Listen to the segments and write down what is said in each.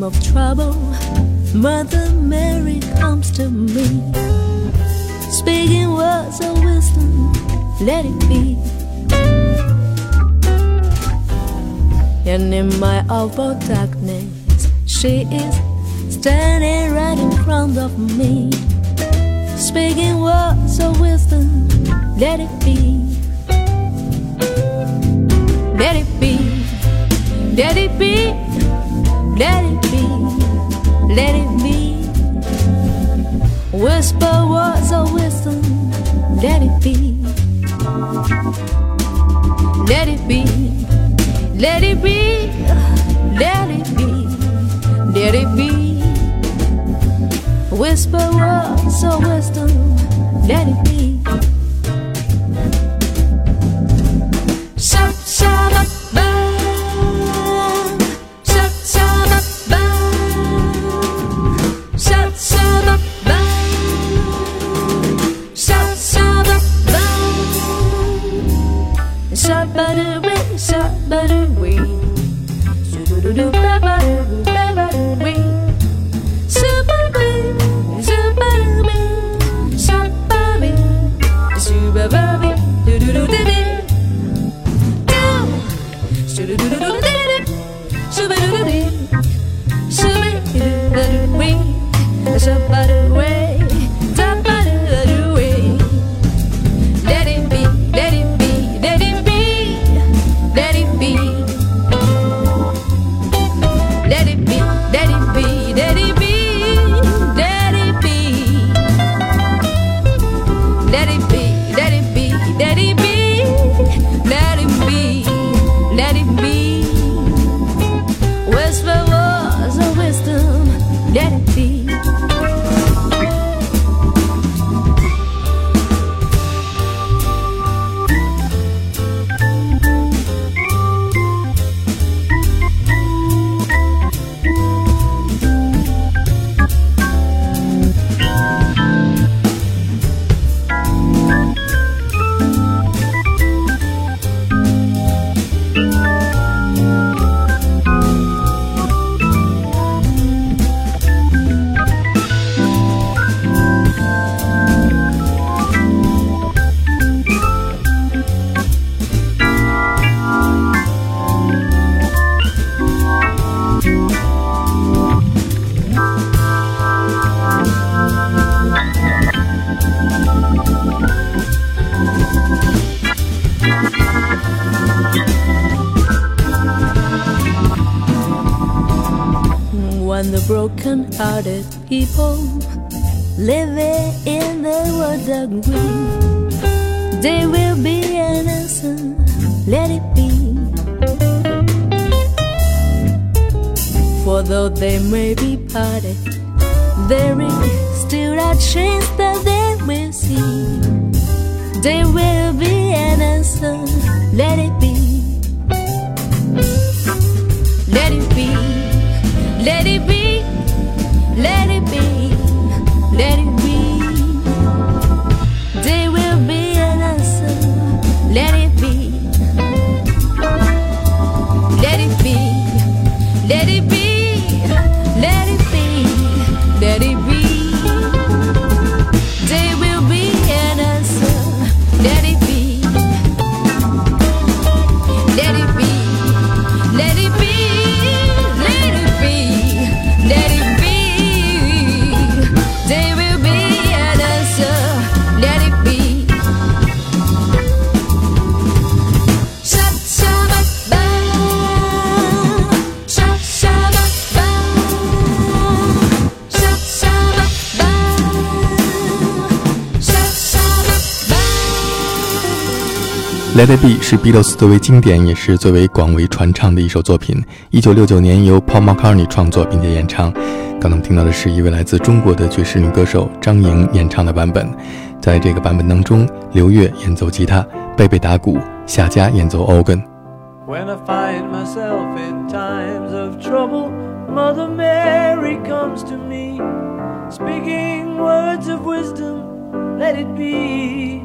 time of trouble, Mother Mary comes to me, speaking words of wisdom, let it be. And in my awful darkness, she is standing right in front of me, speaking words of wisdom, let it be. Let it be, let it be, let it be, let it be. Whisper words of wisdom, let it be. Let it be, let it be, let it be, let it be. Whisper words of wisdom, let it be. The broken-hearted people living in the world agree, they will be an answer. Let it be. For though they may be parted, there is still a chance that they will see. They will be an answer. Let it be. Let It Be 是 Beatles 最为经典也是最为广为传唱的一首作品。一九六九年由 Paul McCartney 创作并且演唱。刚刚听到的是一位来自中国的爵士女歌手张莹演唱的版本。在这个版本当中，刘越演奏吉他，贝贝打鼓，夏佳演奏 organ。When I find myself in times of trouble, Mother Mary comes to me, speaking words of wisdom, let it be.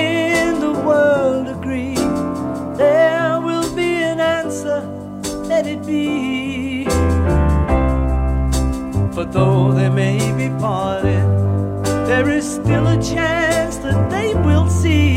it be. For though they may be parted, there is still a chance that they will see.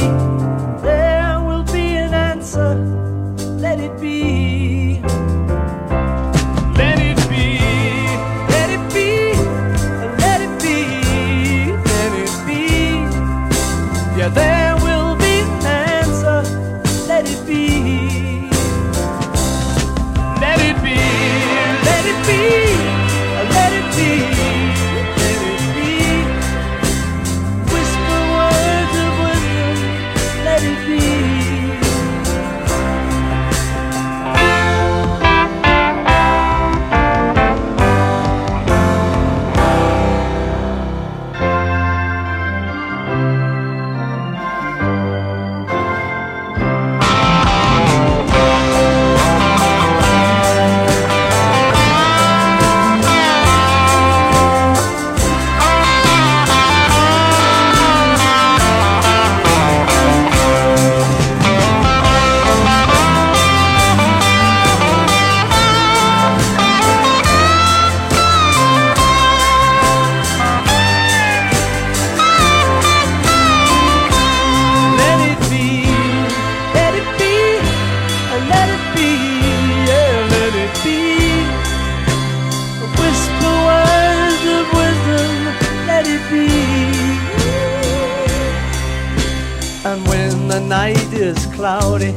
When the night is cloudy,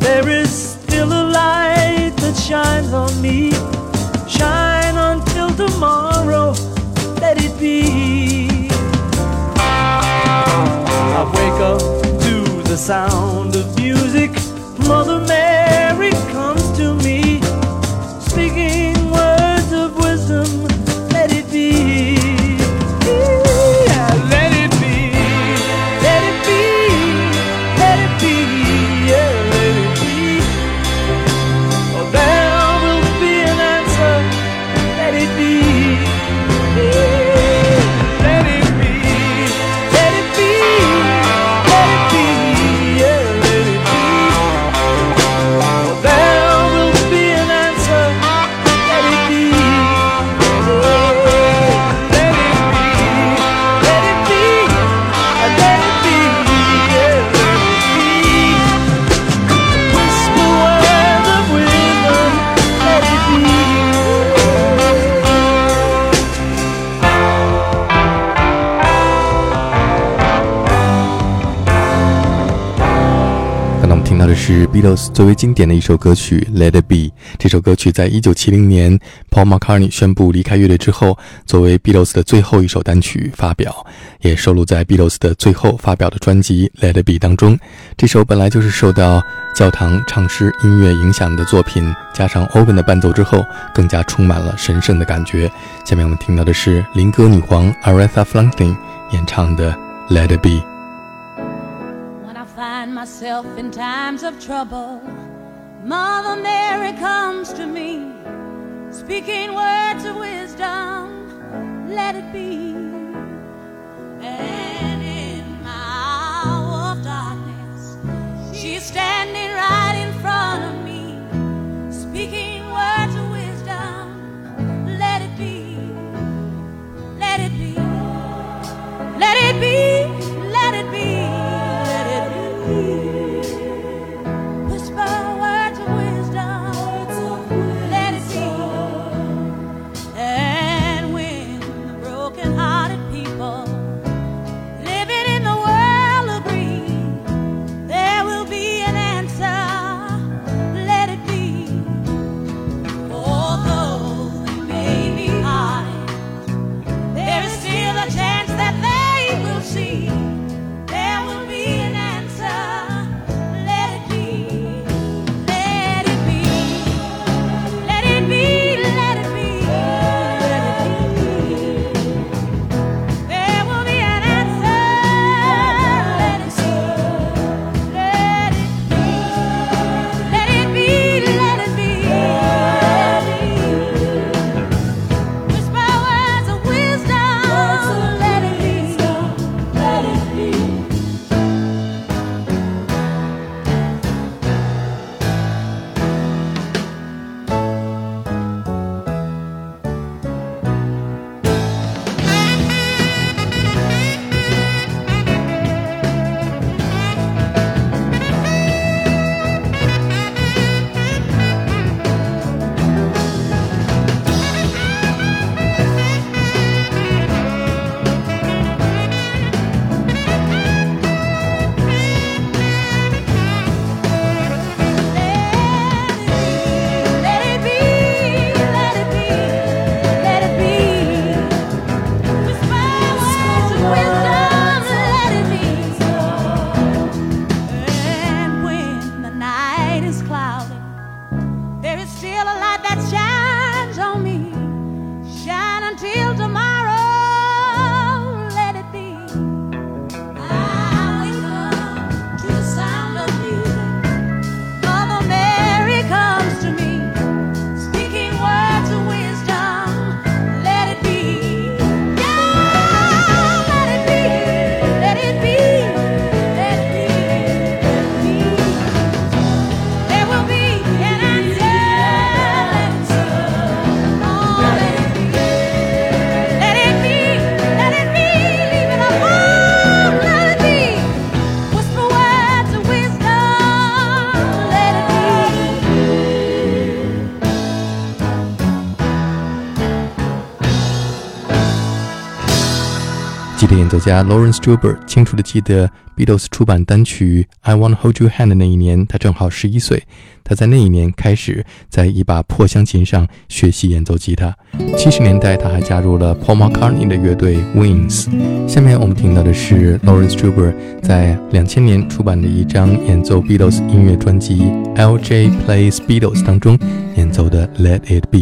there is still a light that shines on me. Shine until tomorrow, let it be. I wake up to the sound of music. Mother Mary comes to me, speaking 是 Beatles 最为经典的一首歌曲《Let It Be》。这首歌曲在一九七零年 Paul McCartney 宣布离开乐队之后，作为 Beatles 的最后一首单曲发表，也收录在 Beatles 的最后发表的专辑《Let It Be》当中。这首本来就是受到教堂唱诗音乐影响的作品，加上 organ 的伴奏之后，更加充满了神圣的感觉。下面我们听到的是灵歌女皇 Aretha Franklin 演唱的《Let It Be》。Myself in times of trouble, Mother Mary comes to me, speaking words of wisdom, let it be. And 作家 Lawrence Stuber 清楚地记得，Beatles 出版单曲《I Want to Hold Your Hand》的那一年，他正好十一岁。他在那一年开始在一把破乡琴上学习演奏吉他。七十年代，他还加入了 Paul McCartney 的乐队 Wings。下面我们听到的是 Lawrence Stuber 在两千年出版的一张演奏 Beatles 音乐专辑《L.J. Plays Beatles》当中演奏的《Let It Be》。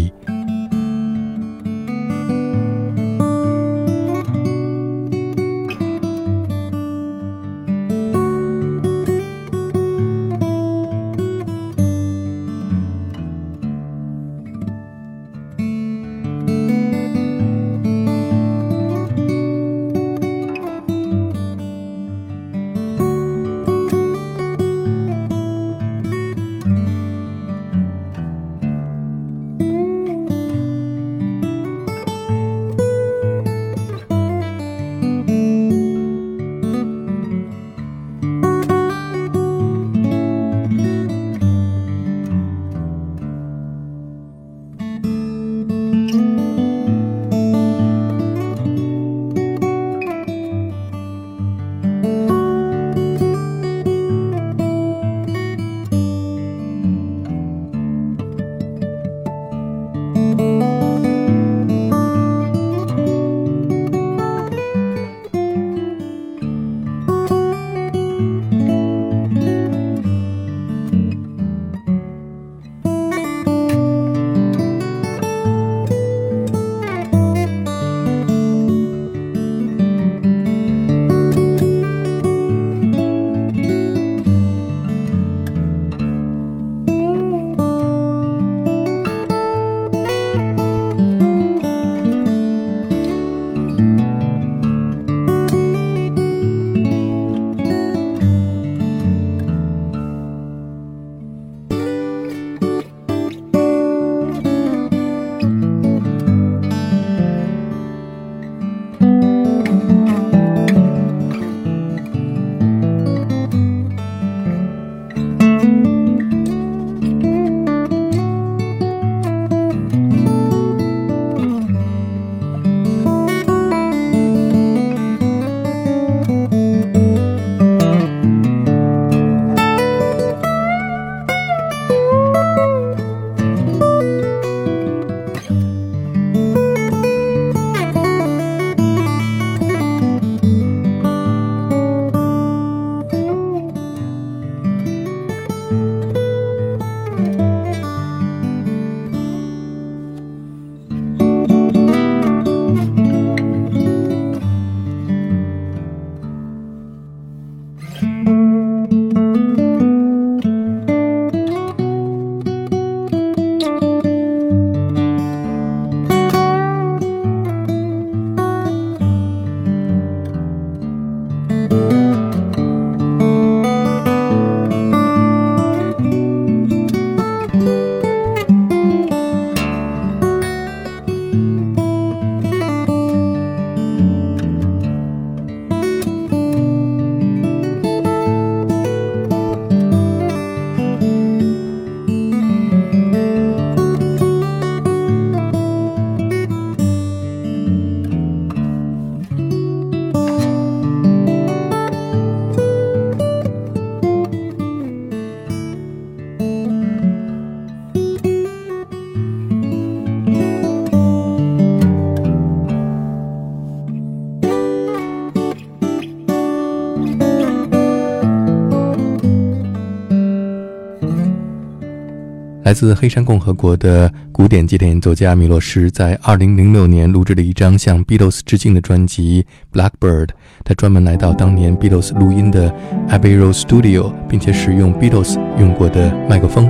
来自黑山共和国的古典吉他演奏家米洛什，在2006年录制了一张向 Beatles 致敬的专辑《Blackbird》。他专门来到当年 Beatles 录音的 Abbey Road Studio，并且使用 Beatles 用过的麦克风。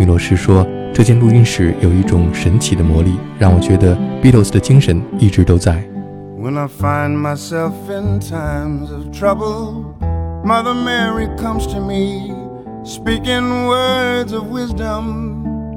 米洛什说：“这间录音室有一种神奇的魔力，让我觉得 Beatles 的精神一直都在。” When I find myself in times of trouble, Mother Mary comes to me, speaking words of wisdom.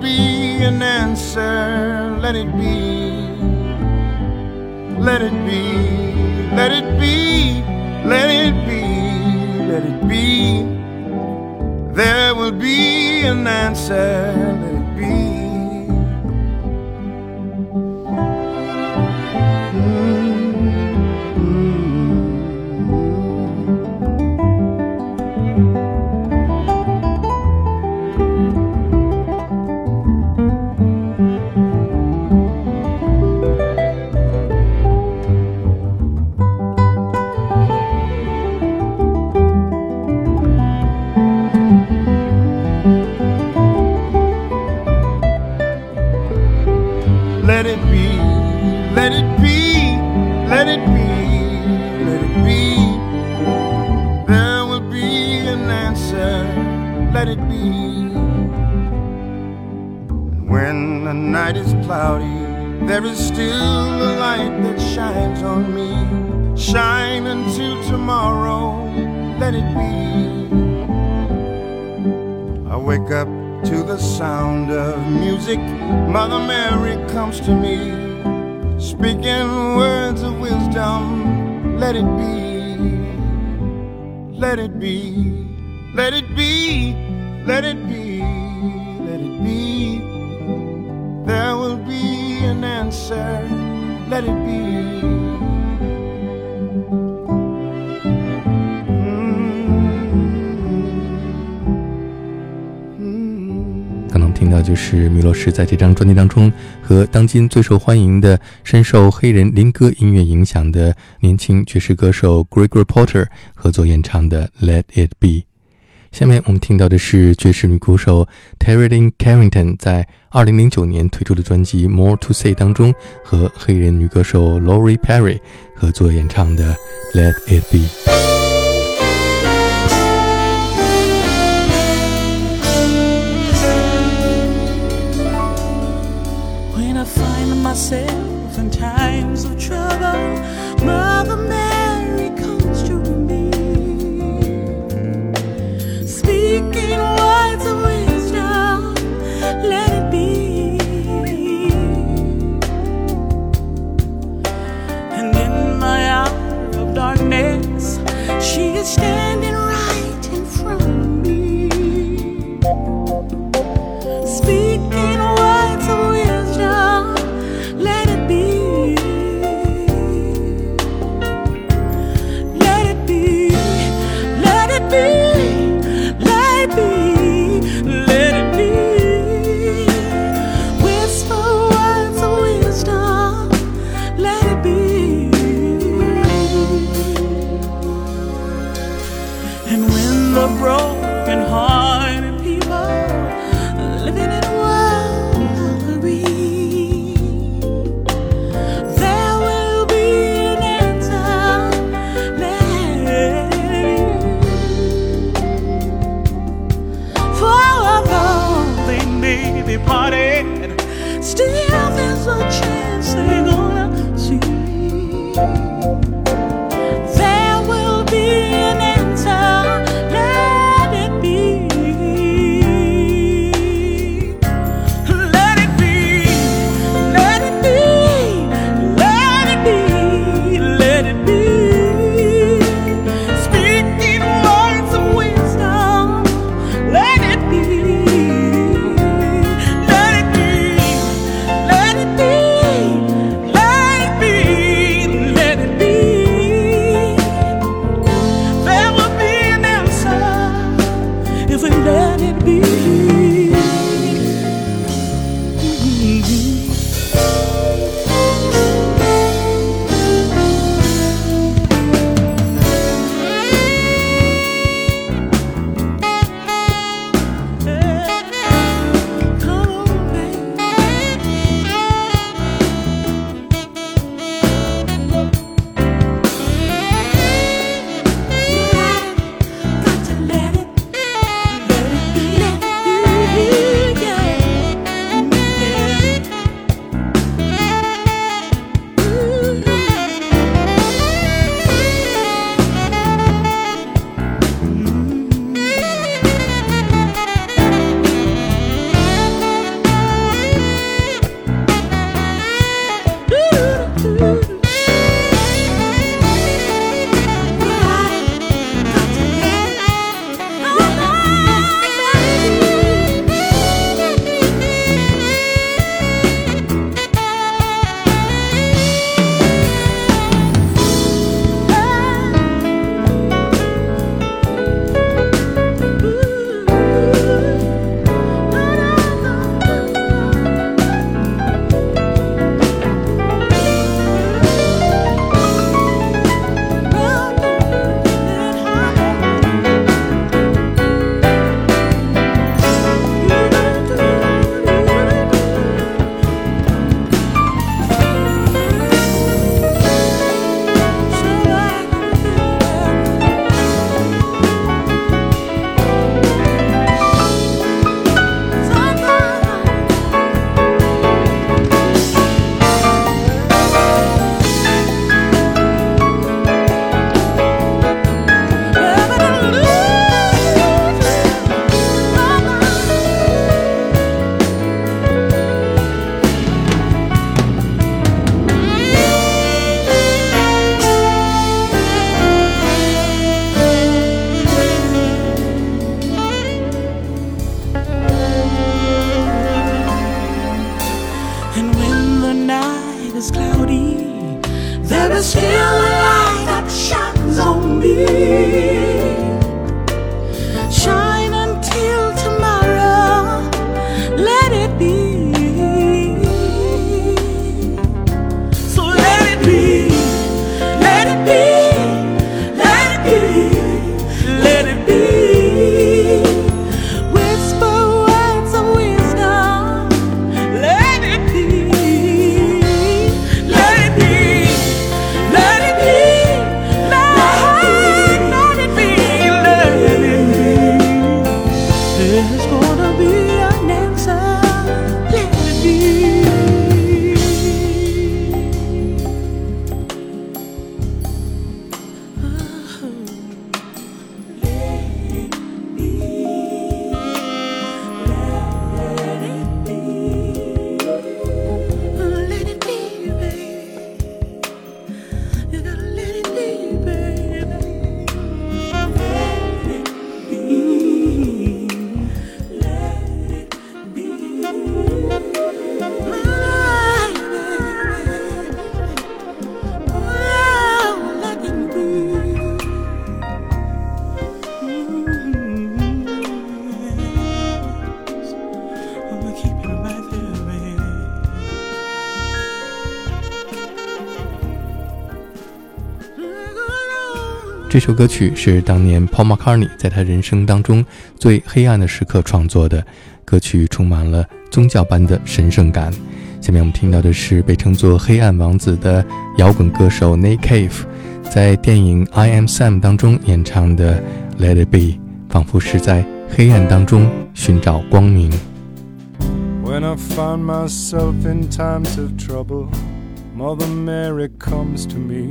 be an answer, let it be. Let it be, let it be, let it be, let it be. There will be an answer, let it be. Let it be. 刚刚听到就是米洛什在这张专辑当中和当今最受欢迎的、深受黑人灵歌音乐影响的年轻爵士歌手 Gregory Porter 合作演唱的《Let It Be》。下面我们听到的是爵士女鼓手 Terry Lynn Carrington 在二零零九年推出的专辑《More to Say》当中和黑人女歌手 Lori Perry 合作演唱的《Let It Be》。这首歌曲是当年 Paul McCartney 在他人生当中最黑暗的时刻创作的歌曲，充满了宗教般的神圣感。下面我们听到的是被称作“黑暗王子”的摇滚歌手 Nick Cave 在电影《I Am Sam》当中演唱的《Let It Be》，仿佛是在黑暗当中寻找光明。When I find myself in times of trouble, Mother Mary comes to me,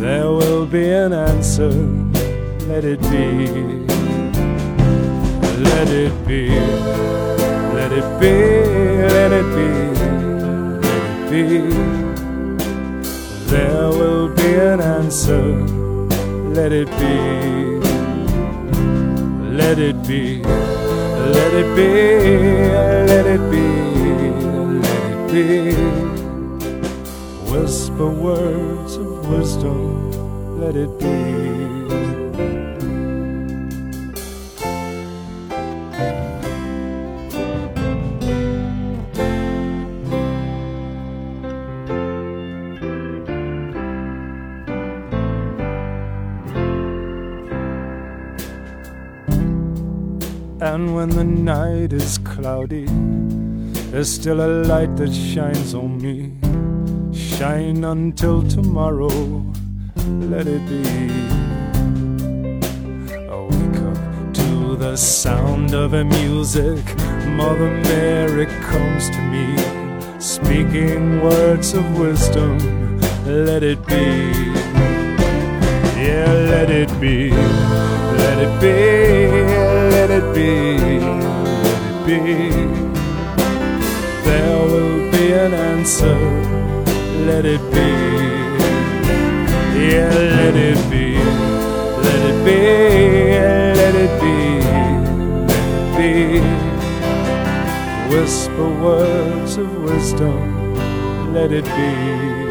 There will be an answer, let it be. Let it be, let it be, let it be, let it be. There will be an answer, let it be. Let it be, let it be, let it be, let it be. Whisper words wisdom, let it be. And when the night is cloudy, there's still a light that shines on me. Shine until tomorrow, let it be. I wake up to the sound of a music. Mother Mary comes to me, speaking words of wisdom. Let it be. Yeah, let it be. Let it be. Let it be. Let it be. There will be an answer. Let it be. Yeah, let it be. Let it be. Let it be. Let it be. Whisper words of wisdom. Let it be.